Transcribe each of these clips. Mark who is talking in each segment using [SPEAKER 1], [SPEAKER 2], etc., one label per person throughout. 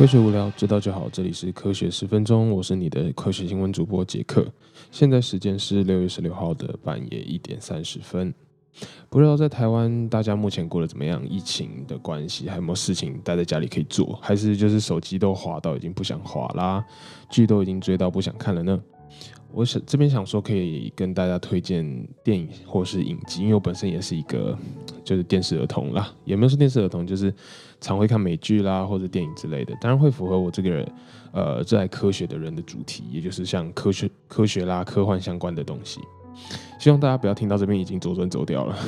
[SPEAKER 1] 科学无聊，知道就好。这里是科学十分钟，我是你的科学新闻主播杰克。现在时间是六月十六号的半夜一点三十分。不知道在台湾大家目前过得怎么样？疫情的关系，还有没有事情待在家里可以做？还是就是手机都滑到已经不想滑啦，剧都已经追到不想看了呢？我想这边想说，可以跟大家推荐电影或是影集，因为我本身也是一个就是电视儿童啦，也没有说电视儿童，就是常会看美剧啦或者电影之类的，当然会符合我这个人呃热爱科学的人的主题，也就是像科学、科学啦、科幻相关的东西。希望大家不要听到这边已经左转走掉了。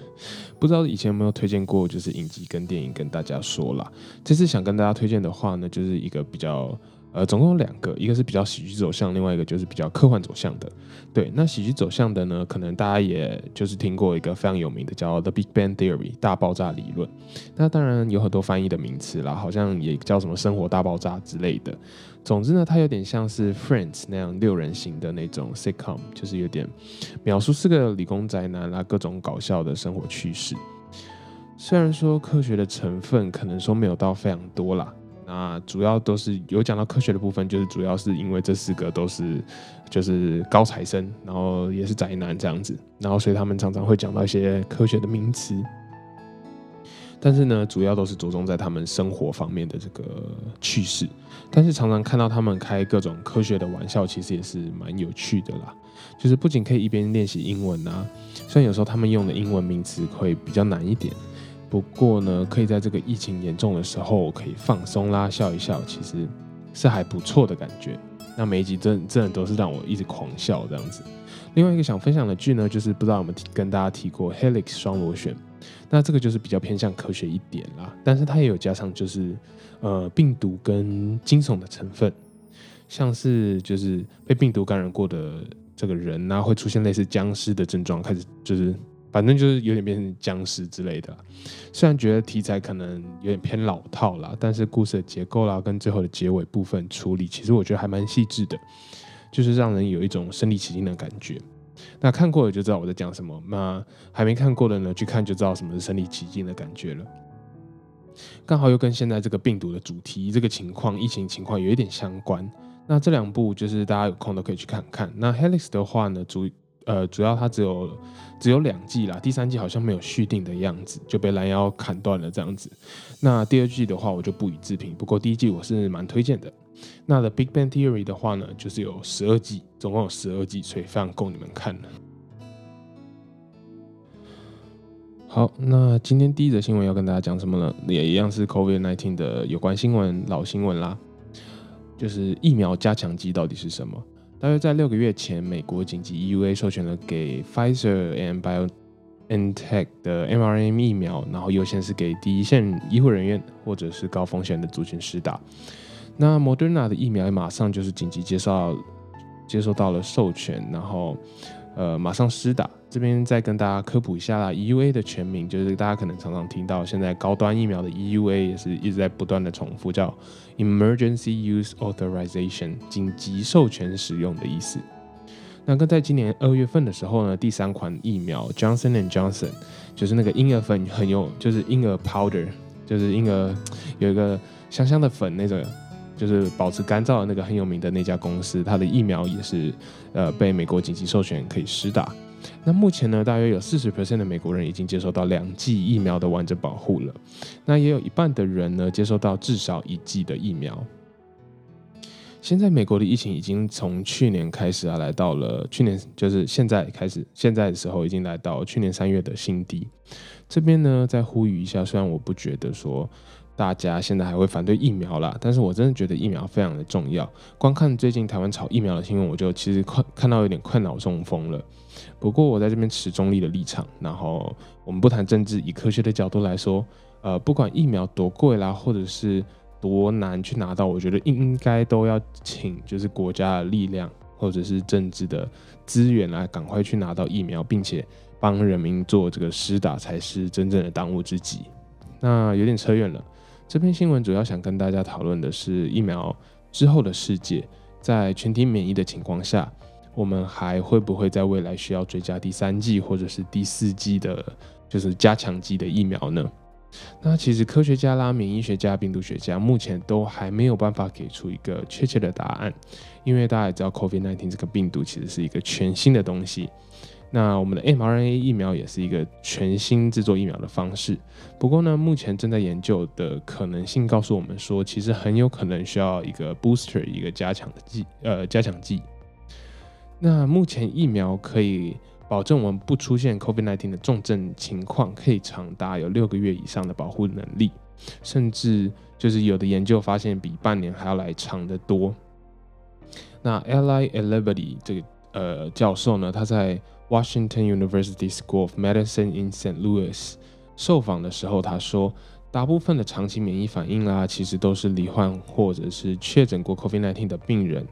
[SPEAKER 1] 不知道以前有没有推荐过，就是影集跟电影跟大家说啦。这次想跟大家推荐的话呢，就是一个比较。呃，总共有两个，一个是比较喜剧走向，另外一个就是比较科幻走向的。对，那喜剧走向的呢，可能大家也就是听过一个非常有名的叫 The Big Bang Theory 大爆炸理论。那当然有很多翻译的名词啦，好像也叫什么生活大爆炸之类的。总之呢，它有点像是 Friends 那样六人行的那种 sitcom，就是有点描述四个理工宅男啦，各种搞笑的生活趣事。虽然说科学的成分可能说没有到非常多啦。那主要都是有讲到科学的部分，就是主要是因为这四个都是就是高材生，然后也是宅男这样子，然后所以他们常常会讲到一些科学的名词。但是呢，主要都是着重在他们生活方面的这个趣事。但是常常看到他们开各种科学的玩笑，其实也是蛮有趣的啦。就是不仅可以一边练习英文啊，虽然有时候他们用的英文名词会比较难一点。不过呢，可以在这个疫情严重的时候可以放松啦，笑一笑，其实是还不错的感觉。那每一集真真的都是让我一直狂笑这样子。另外一个想分享的剧呢，就是不知道有没有跟大家提过《Helix 双螺旋》。那这个就是比较偏向科学一点啦，但是它也有加上就是呃病毒跟惊悚的成分，像是就是被病毒感染过的这个人呢，会出现类似僵尸的症状，开始就是。反正就是有点变成僵尸之类的，虽然觉得题材可能有点偏老套啦，但是故事的结构啦跟最后的结尾部分处理，其实我觉得还蛮细致的，就是让人有一种身临其境的感觉。那看过了就知道我在讲什么，那还没看过的呢，去看就知道什么是身临其境的感觉了。刚好又跟现在这个病毒的主题、这个情况、疫情情况有一点相关。那这两部就是大家有空都可以去看看。那 Helix 的话呢，主呃，主要它只有只有两季啦，第三季好像没有续订的样子，就被拦腰砍断了这样子。那第二季的话，我就不予置评。不过第一季我是蛮推荐的。那 The Big Bang Theory 的话呢，就是有十二季，总共有十二季，所以非常够你们看了。好，那今天第一则新闻要跟大家讲什么呢？也一样是 COVID-19 的有关新闻，老新闻啦，就是疫苗加强剂到底是什么？大约在六个月前，美国紧急 EUA 授权了给 Pfizer and BioNTech 的 mRNA 疫苗，然后优先是给第一线医护人员或者是高风险的族群施打。那 Moderna 的疫苗也马上就是紧急接受接收到了授权，然后呃马上施打。这边再跟大家科普一下啦，EUA 的全名就是大家可能常常听到，现在高端疫苗的 EUA 也是一直在不断的重复，叫 Emergency Use Authorization，紧急授权使用的意思。那跟在今年二月份的时候呢，第三款疫苗 Johnson and Johnson，就是那个婴儿粉很有，就是婴儿 powder，就是婴儿有一个香香的粉那种，就是保持干燥的那个很有名的那家公司，它的疫苗也是呃被美国紧急授权可以施打。那目前呢，大约有四十 percent 的美国人已经接受到两剂疫苗的完整保护了。那也有一半的人呢，接受到至少一剂的疫苗。现在美国的疫情已经从去年开始啊，来到了去年就是现在开始，现在的时候已经来到去年三月的新低。这边呢，再呼吁一下，虽然我不觉得说。大家现在还会反对疫苗啦，但是我真的觉得疫苗非常的重要。光看最近台湾炒疫苗的新闻，我就其实看看到有点困扰中风了。不过我在这边持中立的立场，然后我们不谈政治，以科学的角度来说，呃，不管疫苗多贵啦，或者是多难去拿到，我觉得应该都要请就是国家的力量或者是政治的资源来赶快去拿到疫苗，并且帮人民做这个施打，才是真正的当务之急。那有点扯远了。这篇新闻主要想跟大家讨论的是疫苗之后的世界，在全体免疫的情况下，我们还会不会在未来需要追加第三剂或者是第四剂的，就是加强剂的疫苗呢？那其实科学家啦、免疫学家、病毒学家目前都还没有办法给出一个确切的答案，因为大家也知道，COVID-19 这个病毒其实是一个全新的东西。那我们的 mRNA 疫苗也是一个全新制作疫苗的方式。不过呢，目前正在研究的可能性告诉我们说，其实很有可能需要一个 booster，一个加强的剂，呃，加强剂。那目前疫苗可以保证我们不出现 COVID-19 的重症情况，可以长达有六个月以上的保护能力，甚至就是有的研究发现比半年还要来长得多。那 Eli e l e b e d y 这个呃教授呢，他在 Washington University School of Medicine in St. Louis 受访的时候，他说，大部分的长期免疫反应啦，其实都是罹患或者是确诊过 COVID-19 的病人，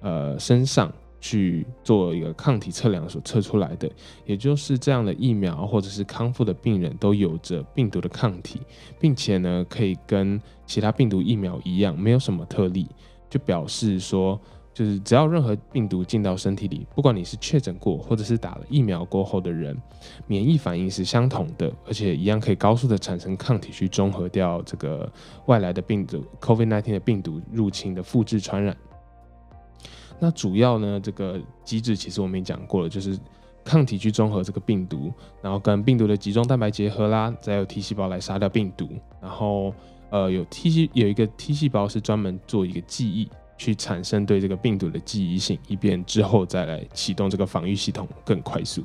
[SPEAKER 1] 呃，身上去做一个抗体测量所测出来的。也就是这样的疫苗或者是康复的病人都有着病毒的抗体，并且呢，可以跟其他病毒疫苗一样，没有什么特例，就表示说。就是只要任何病毒进到身体里，不管你是确诊过或者是打了疫苗过后的人，免疫反应是相同的，而且一样可以高速的产生抗体去中和掉这个外来的病毒 COVID-19 的病毒入侵的复制传染。那主要呢，这个机制其实我们也讲过了，就是抗体去中和这个病毒，然后跟病毒的集中蛋白结合啦，再有 T 细胞来杀掉病毒，然后呃有 T 细有一个 T 细胞是专门做一个记忆。去产生对这个病毒的记忆性，以便之后再来启动这个防御系统更快速。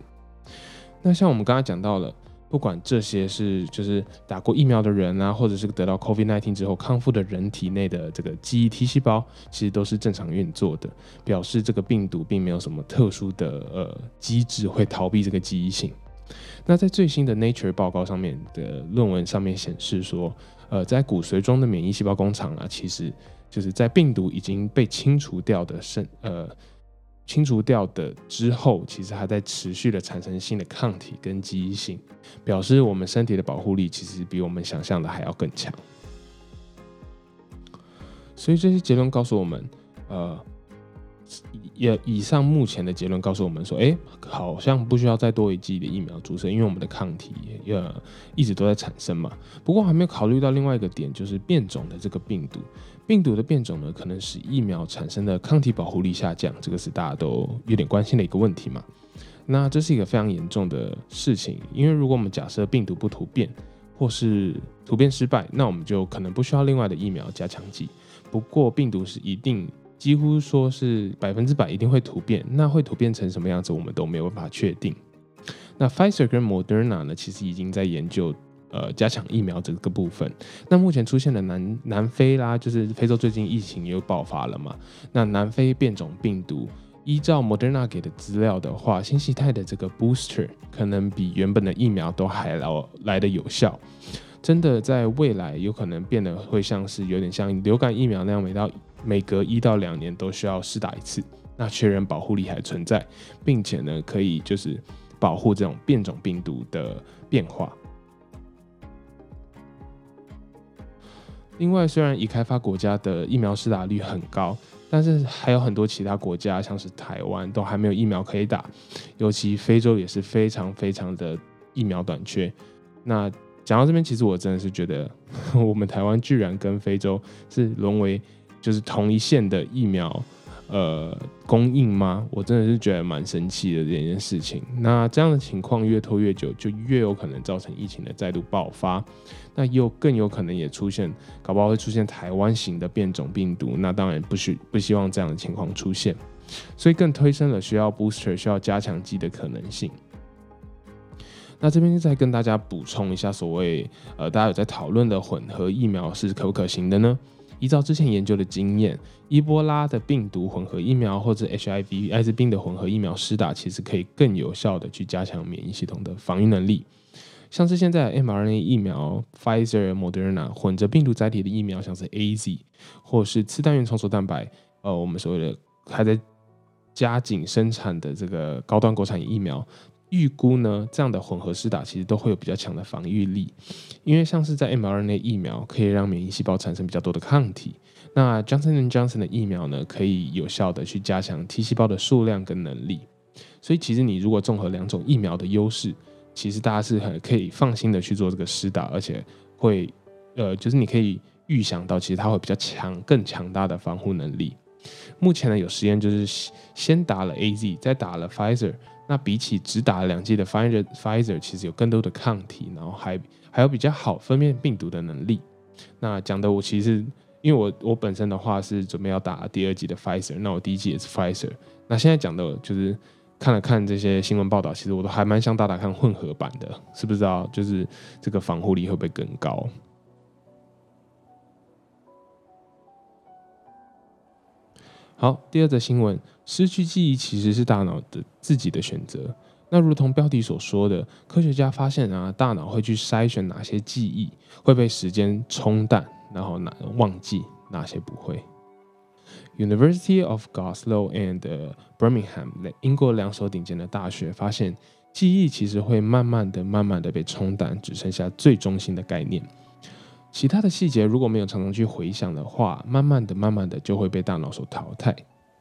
[SPEAKER 1] 那像我们刚刚讲到了，不管这些是就是打过疫苗的人啊，或者是得到 COVID-19 之后康复的人体内的这个记忆 T 细胞，其实都是正常运作的，表示这个病毒并没有什么特殊的呃机制会逃避这个记忆性。那在最新的 Nature 报告上面的论文上面显示说，呃，在骨髓中的免疫细胞工厂啊，其实就是在病毒已经被清除掉的身呃清除掉的之后，其实还在持续的产生新的抗体跟记忆性，表示我们身体的保护力其实比我们想象的还要更强。所以这些结论告诉我们，呃，也以上目前的结论告诉我们说，哎，好像不需要再多一剂的疫苗注射，因为我们的抗体也一直都在产生嘛。不过还没有考虑到另外一个点，就是变种的这个病毒。病毒的变种呢，可能使疫苗产生的抗体保护力下降，这个是大家都有点关心的一个问题嘛。那这是一个非常严重的事情，因为如果我们假设病毒不突变，或是突变失败，那我们就可能不需要另外的疫苗加强剂。不过病毒是一定几乎说是百分之百一定会突变，那会突变成什么样子，我们都没有办法确定。那 Pfizer 跟 Moderna 呢，其实已经在研究。呃，加强疫苗这个部分，那目前出现的南南非啦，就是非洲最近疫情又爆发了嘛。那南非变种病毒，依照 Moderna 给的资料的话，新形态的这个 booster 可能比原本的疫苗都还来来的有效。真的在未来有可能变得会像是有点像流感疫苗那样，每到每隔一到两年都需要试打一次，那确认保护力还存在，并且呢可以就是保护这种变种病毒的变化。另外，虽然已开发国家的疫苗施打率很高，但是还有很多其他国家，像是台湾，都还没有疫苗可以打。尤其非洲也是非常非常的疫苗短缺。那讲到这边，其实我真的是觉得，我们台湾居然跟非洲是沦为就是同一线的疫苗。呃，供应吗？我真的是觉得蛮神奇的这件事情。那这样的情况越拖越久，就越有可能造成疫情的再度爆发。那又更有可能也出现，搞不好会出现台湾型的变种病毒。那当然不需不希望这样的情况出现，所以更推升了需要 booster 需要加强剂的可能性。那这边再跟大家补充一下，所谓呃，大家有在讨论的混合疫苗是可不可行的呢？依照之前研究的经验，伊波拉的病毒混合疫苗或者 HIV 艾滋病的混合疫苗施打，其实可以更有效的去加强免疫系统的防御能力。像是现在 mRNA 疫苗，Pfizer、Moderna 混着病毒载体的疫苗，像是 AZ 或是次单元重组蛋白，呃，我们所谓的还在加紧生产的这个高端国产疫苗。预估呢，这样的混合施打其实都会有比较强的防御力，因为像是在 mRNA 疫苗可以让免疫细胞产生比较多的抗体，那 Johnson Johnson 的疫苗呢，可以有效的去加强 T 细胞的数量跟能力。所以其实你如果综合两种疫苗的优势，其实大家是很可以放心的去做这个施打，而且会，呃，就是你可以预想到，其实它会比较强、更强大的防护能力。目前呢，有实验就是先打了 A Z，再打了 Pfizer。那比起只打了两剂的 Pfizer Pfizer，其实有更多的抗体，然后还还有比较好分辨病毒的能力。那讲的我其实，因为我我本身的话是准备要打第二剂的 Pfizer，那我第一剂也是 Pfizer。那现在讲的就是看了看这些新闻报道，其实我都还蛮想打打看混合版的，是不是道就是这个防护力会不会更高？好，第二则新闻，失去记忆其实是大脑的自己的选择。那如同标题所说的，科学家发现啊，大脑会去筛选哪些记忆会被时间冲淡，然后哪忘记，哪些不会。University of Glasgow and Birmingham，英国两所顶尖的大学发现，记忆其实会慢慢的、慢慢的被冲淡，只剩下最中心的概念。其他的细节如果没有常常去回想的话，慢慢的、慢慢的就会被大脑所淘汰。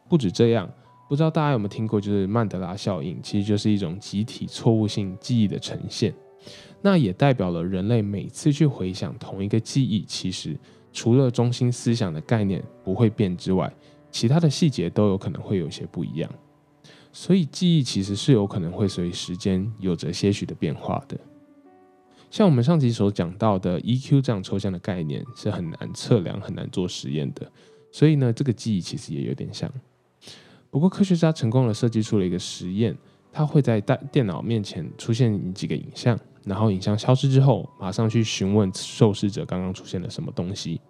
[SPEAKER 1] 不止这样，不知道大家有没有听过，就是曼德拉效应，其实就是一种集体错误性记忆的呈现。那也代表了人类每次去回想同一个记忆，其实除了中心思想的概念不会变之外，其他的细节都有可能会有些不一样。所以记忆其实是有可能会随时间有着些许的变化的。像我们上集所讲到的 EQ 这样抽象的概念是很难测量、很难做实验的，所以呢，这个记忆其实也有点像。不过科学家成功的设计出了一个实验，它会在大电脑面前出现几个影像，然后影像消失之后，马上去询问受试者刚刚出现了什么东西，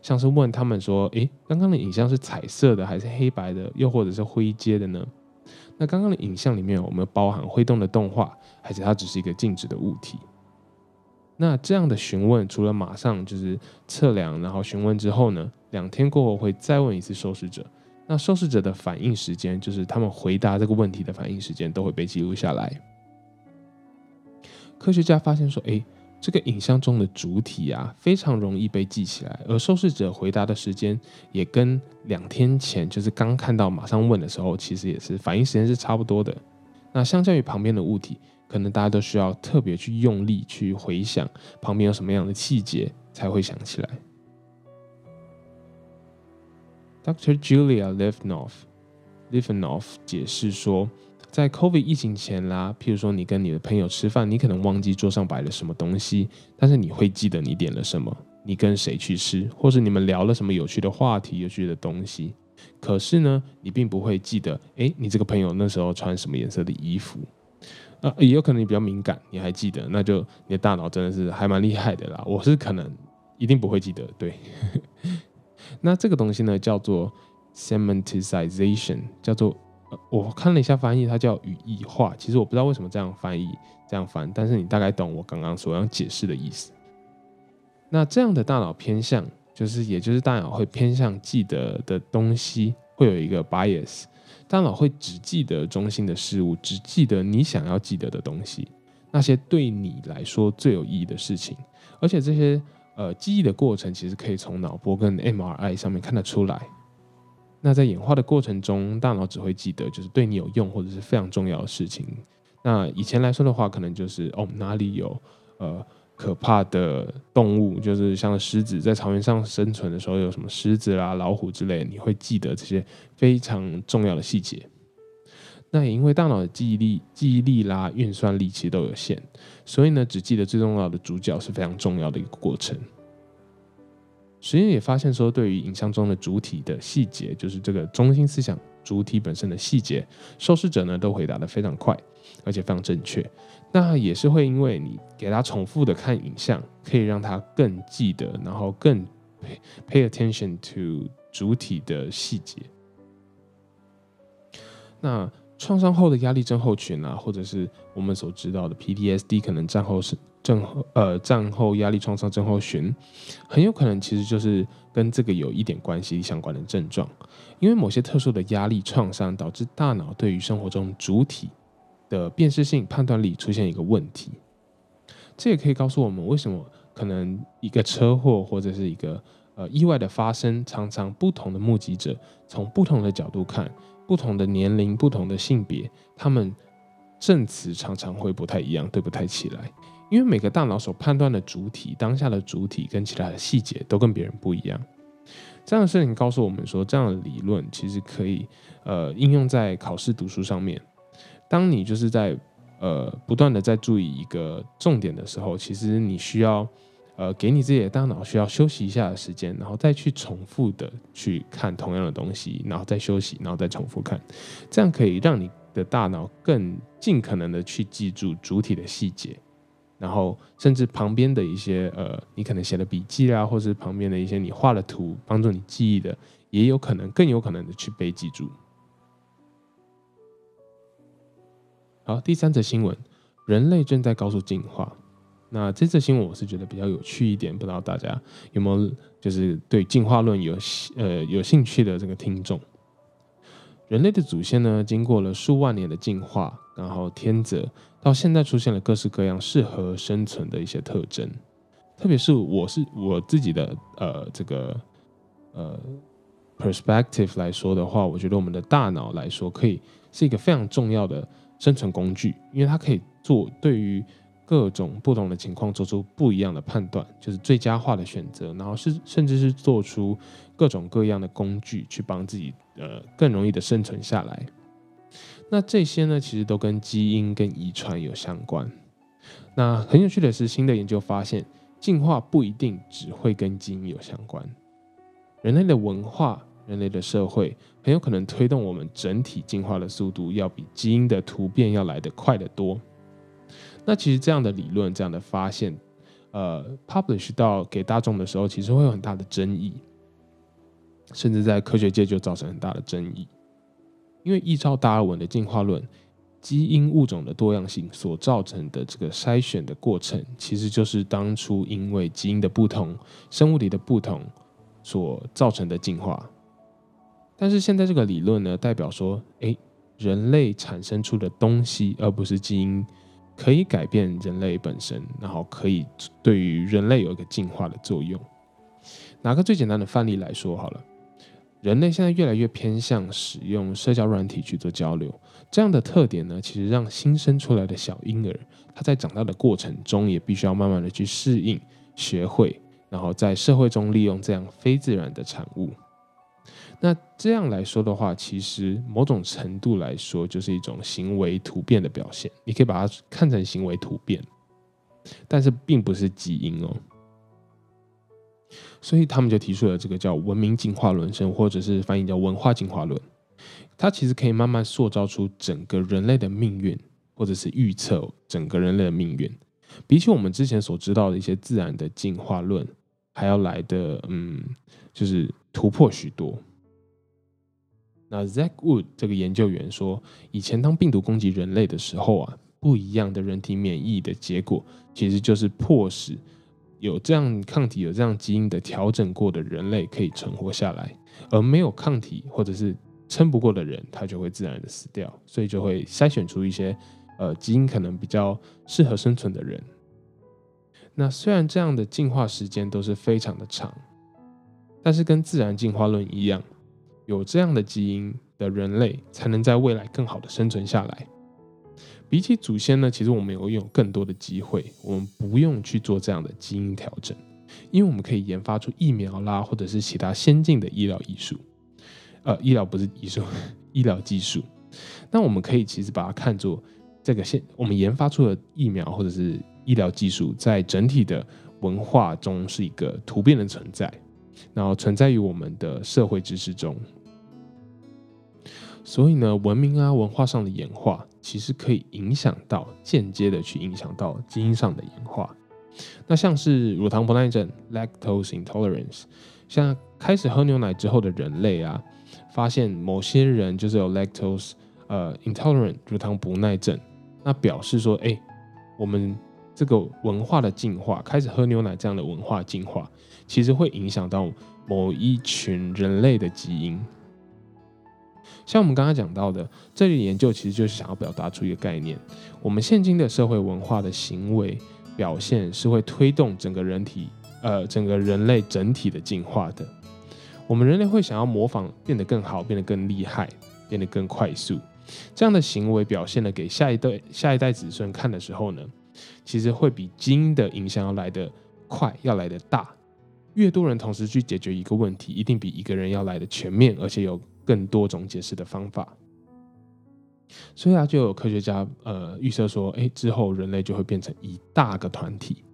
[SPEAKER 1] 像是问他们说：“诶，刚刚的影像是彩色的还是黑白的，又或者是灰阶的呢？那刚刚的影像里面我们包含挥动的动画，还是它只是一个静止的物体？”那这样的询问，除了马上就是测量，然后询问之后呢，两天过后会再问一次受试者。那受试者的反应时间，就是他们回答这个问题的反应时间，都会被记录下来。科学家发现说，诶，这个影像中的主体啊，非常容易被记起来，而受试者回答的时间也跟两天前就是刚看到马上问的时候，其实也是反应时间是差不多的。那相较于旁边的物体。可能大家都需要特别去用力去回想旁边有什么样的细节才会想起来。Dr. Julia Livnoff Livnoff 解释说，在 COVID 疫情前啦，譬如说你跟你的朋友吃饭，你可能忘记桌上摆了什么东西，但是你会记得你点了什么，你跟谁去吃，或是你们聊了什么有趣的话题、有趣的东西。可是呢，你并不会记得，哎，你这个朋友那时候穿什么颜色的衣服。啊，也有可能你比较敏感，你还记得，那就你的大脑真的是还蛮厉害的啦。我是可能一定不会记得，对。那这个东西呢，叫做 semanticization，叫做呃我看了一下翻译，它叫语义化。其实我不知道为什么这样翻译，这样翻，但是你大概懂我刚刚所要解释的意思。那这样的大脑偏向，就是也就是大脑会偏向记得的东西，会有一个 bias。大脑会只记得中心的事物，只记得你想要记得的东西，那些对你来说最有意义的事情。而且这些呃记忆的过程，其实可以从脑波跟 MRI 上面看得出来。那在演化的过程中，大脑只会记得就是对你有用或者是非常重要的事情。那以前来说的话，可能就是哦哪里有呃。可怕的动物，就是像狮子，在草原上生存的时候，有什么狮子啦、老虎之类，你会记得这些非常重要的细节。那也因为大脑的记忆力、记忆力啦、运算力其实都有限，所以呢，只记得最重要的主角是非常重要的一个过程。实验也发现说，对于影像中的主体的细节，就是这个中心思想主体本身的细节，受试者呢都回答的非常快，而且非常正确。那也是会因为你给他重复的看影像，可以让他更记得，然后更 pay attention to 主体的细节。那创伤后的压力症候群啊，或者是我们所知道的 PTSD，可能战后是症呃战后压力创伤症候群，很有可能其实就是跟这个有一点关系相关的症状，因为某些特殊的压力创伤导致大脑对于生活中主体。的辨识性判断力出现一个问题，这也可以告诉我们为什么可能一个车祸或者是一个呃意外的发生，常常不同的目击者从不同的角度看，不同的年龄、不同的性别，他们证词常常会不太一样，对不太起来。因为每个大脑所判断的主体，当下的主体跟其他的细节都跟别人不一样。这样的事情告诉我们说，这样的理论其实可以呃应用在考试读书上面。当你就是在呃不断的在注意一个重点的时候，其实你需要呃给你自己的大脑需要休息一下的时间，然后再去重复的去看同样的东西，然后再休息，然后再重复看，这样可以让你的大脑更尽可能的去记住主体的细节。然后，甚至旁边的一些呃，你可能写的笔记啊，或是旁边的一些你画的图，帮助你记忆的，也有可能更有可能的去被记住。好，第三则新闻，人类正在高速进化。那这则新闻我是觉得比较有趣一点，不知道大家有没有就是对进化论有呃有兴趣的这个听众。人类的祖先呢，经过了数万年的进化，然后天择，到现在出现了各式各样适合生存的一些特征。特别是我是我自己的呃这个呃 perspective 来说的话，我觉得我们的大脑来说，可以是一个非常重要的生存工具，因为它可以做对于各种不同的情况做出不一样的判断，就是最佳化的选择，然后是甚至是做出各种各样的工具去帮自己。呃，更容易的生存下来。那这些呢，其实都跟基因跟遗传有相关。那很有趣的是，新的研究发现，进化不一定只会跟基因有相关。人类的文化、人类的社会，很有可能推动我们整体进化的速度，要比基因的突变要来得快得多。那其实这样的理论、这样的发现，呃，publish 到给大众的时候，其实会有很大的争议。甚至在科学界就造成很大的争议，因为依照达尔文的进化论，基因物种的多样性所造成的这个筛选的过程，其实就是当初因为基因的不同、生物体的不同所造成的进化。但是现在这个理论呢，代表说，诶，人类产生出的东西，而不是基因，可以改变人类本身，然后可以对于人类有一个进化的作用。拿个最简单的范例来说好了。人类现在越来越偏向使用社交软体去做交流，这样的特点呢，其实让新生出来的小婴儿，他在长大的过程中也必须要慢慢的去适应、学会，然后在社会中利用这样非自然的产物。那这样来说的话，其实某种程度来说，就是一种行为突变的表现。你可以把它看成行为突变，但是并不是基因哦。所以他们就提出了这个叫文明进化论，甚或者是翻译叫文化进化论。它其实可以慢慢塑造出整个人类的命运，或者是预测整个人类的命运。比起我们之前所知道的一些自然的进化论，还要来的嗯，就是突破许多。那 Zack Wood 这个研究员说，以前当病毒攻击人类的时候啊，不一样的人体免疫的结果，其实就是迫使。有这样抗体、有这样基因的调整过的人类可以存活下来，而没有抗体或者是撑不过的人，他就会自然的死掉。所以就会筛选出一些呃基因可能比较适合生存的人。那虽然这样的进化时间都是非常的长，但是跟自然进化论一样，有这样的基因的人类才能在未来更好的生存下来。比起祖先呢，其实我们有拥有更多的机会，我们不用去做这样的基因调整，因为我们可以研发出疫苗啦，或者是其他先进的医疗艺术，呃，医疗不是艺术，医疗技术。那我们可以其实把它看作这个现我们研发出的疫苗或者是医疗技术，在整体的文化中是一个突变的存在，然后存在于我们的社会知识中。所以呢，文明啊，文化上的演化，其实可以影响到间接的去影响到基因上的演化。那像是乳糖不耐症 （lactose intolerance），像开始喝牛奶之后的人类啊，发现某些人就是有 lactose 呃 intolerant 乳糖不耐症，那表示说，哎，我们这个文化的进化，开始喝牛奶这样的文化进化，其实会影响到某一群人类的基因。像我们刚刚讲到的，这里研究其实就是想要表达出一个概念：我们现今的社会文化的行为表现是会推动整个人体，呃，整个人类整体的进化的。我们人类会想要模仿，变得更好，变得更厉害，变得更快速。这样的行为表现了给下一代、下一代子孙看的时候呢，其实会比基因的影响要来得快，要来得大。越多人同时去解决一个问题，一定比一个人要来的全面，而且有更多种解释的方法。所以啊，就有科学家呃预测说，哎，之后人类就会变成一大个团体。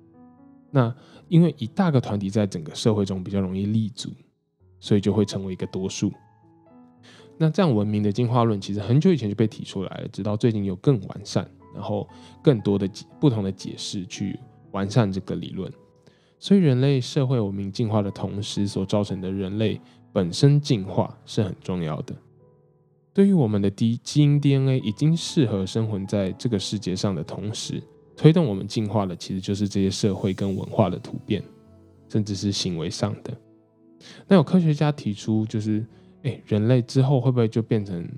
[SPEAKER 1] 那因为一大个团体在整个社会中比较容易立足，所以就会成为一个多数。那这样文明的进化论其实很久以前就被提出来了，直到最近有更完善，然后更多的不同的解释去完善这个理论。所以人类社会文明进化的同时，所造成的人类本身进化是很重要的。对于我们的 D 基因 DNA 已经适合生活在这个世界上的同时，推动我们进化的其实就是这些社会跟文化的突变，甚至是行为上的。那有科学家提出，就是哎，人类之后会不会就变成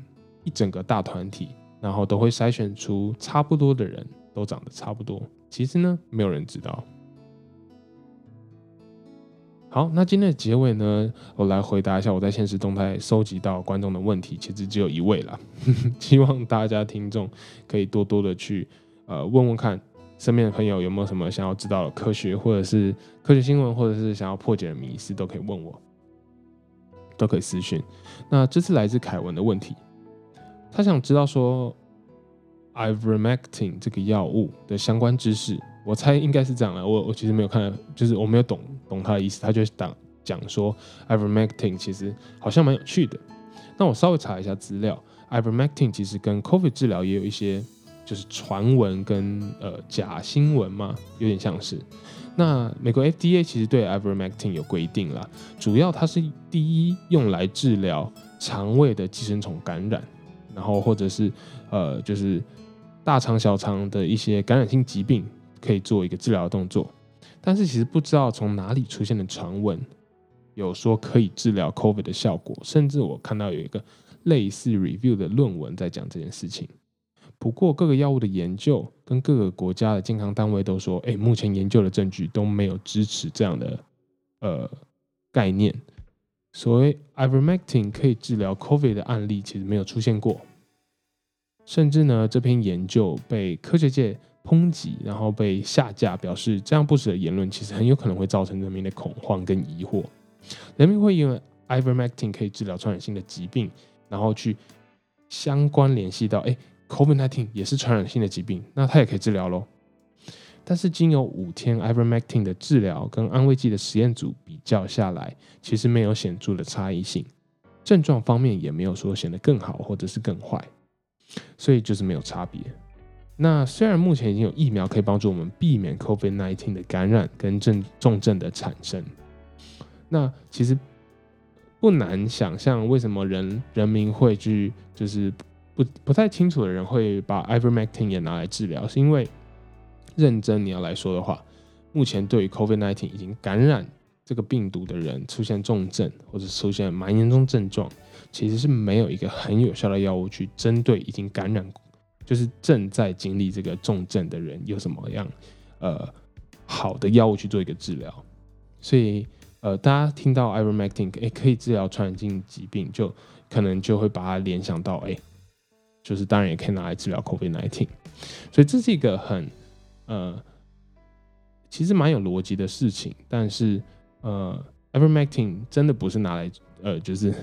[SPEAKER 1] 一整个大团体，然后都会筛选出差不多的人，都长得差不多？其实呢，没有人知道。好，那今天的结尾呢，我来回答一下我在现实动态收集到观众的问题，其实只有一位了。希望大家听众可以多多的去呃问问看，身边的朋友有没有什么想要知道的科学或者是科学新闻，或者是想要破解的迷思，都可以问我，都可以私讯。那这次来自凯文的问题，他想知道说，ivermectin 这个药物的相关知识。我猜应该是这样了，我我其实没有看，就是我没有懂懂他的意思，他就讲讲说，ivermectin 其实好像蛮有趣的。那我稍微查一下资料，ivermectin 其实跟 COVID 治疗也有一些就是传闻跟呃假新闻嘛，有点像是。那美国 FDA 其实对 ivermectin 有规定啦，主要它是第一用来治疗肠胃的寄生虫感染，然后或者是呃就是大肠小肠的一些感染性疾病。可以做一个治疗动作，但是其实不知道从哪里出现的传闻，有说可以治疗 COVID 的效果，甚至我看到有一个类似 review 的论文在讲这件事情。不过各个药物的研究跟各个国家的健康单位都说，哎，目前研究的证据都没有支持这样的呃概念。所谓 ivermectin 可以治疗 COVID 的案例其实没有出现过，甚至呢这篇研究被科学界。抨击，然后被下架，表示这样不实的言论其实很有可能会造成人民的恐慌跟疑惑。人民会因为 ivermectin 可以治疗传染性的疾病，然后去相关联系到，哎，COVID-19 也是传染性的疾病，那它也可以治疗喽。但是经由五天 ivermectin 的治疗跟安慰剂的实验组比较下来，其实没有显著的差异性，症状方面也没有说显得更好或者是更坏，所以就是没有差别。那虽然目前已经有疫苗可以帮助我们避免 COVID-19 的感染跟症重症的产生，那其实不难想象为什么人人民会去就是不不太清楚的人会把 ivermectin 也拿来治疗，是因为认真你要来说的话，目前对于 COVID-19 已经感染这个病毒的人出现重症或者出现蛮严重症状，其实是没有一个很有效的药物去针对已经感染。就是正在经历这个重症的人有什么样呃好的药物去做一个治疗，所以呃大家听到 ivermectin 哎可以治疗传染性疾病，就可能就会把它联想到哎，就是当然也可以拿来治疗 COVID-19，所以这是一个很呃其实蛮有逻辑的事情，但是呃 ivermectin 真的不是拿来呃就是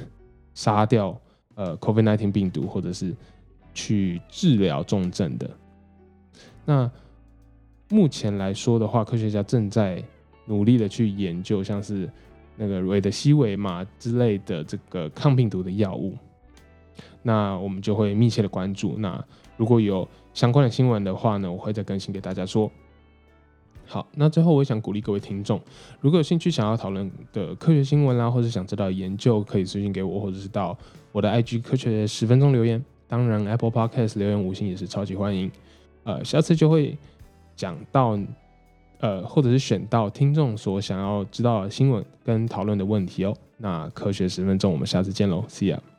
[SPEAKER 1] 杀掉呃 COVID-19 病毒或者是。去治疗重症的。那目前来说的话，科学家正在努力的去研究，像是那个瑞德西韦嘛之类的这个抗病毒的药物。那我们就会密切的关注。那如果有相关的新闻的话呢，我会再更新给大家说。好，那最后我也想鼓励各位听众，如果有兴趣想要讨论的科学新闻啦，或者想知道研究，可以私信给我，或者是到我的 IG 科学十分钟留言。当然，Apple Podcast 留言五星也是超级欢迎。呃，下次就会讲到，呃，或者是选到听众所想要知道的新闻跟讨论的问题哦。那科学十分钟，我们下次见喽，See you。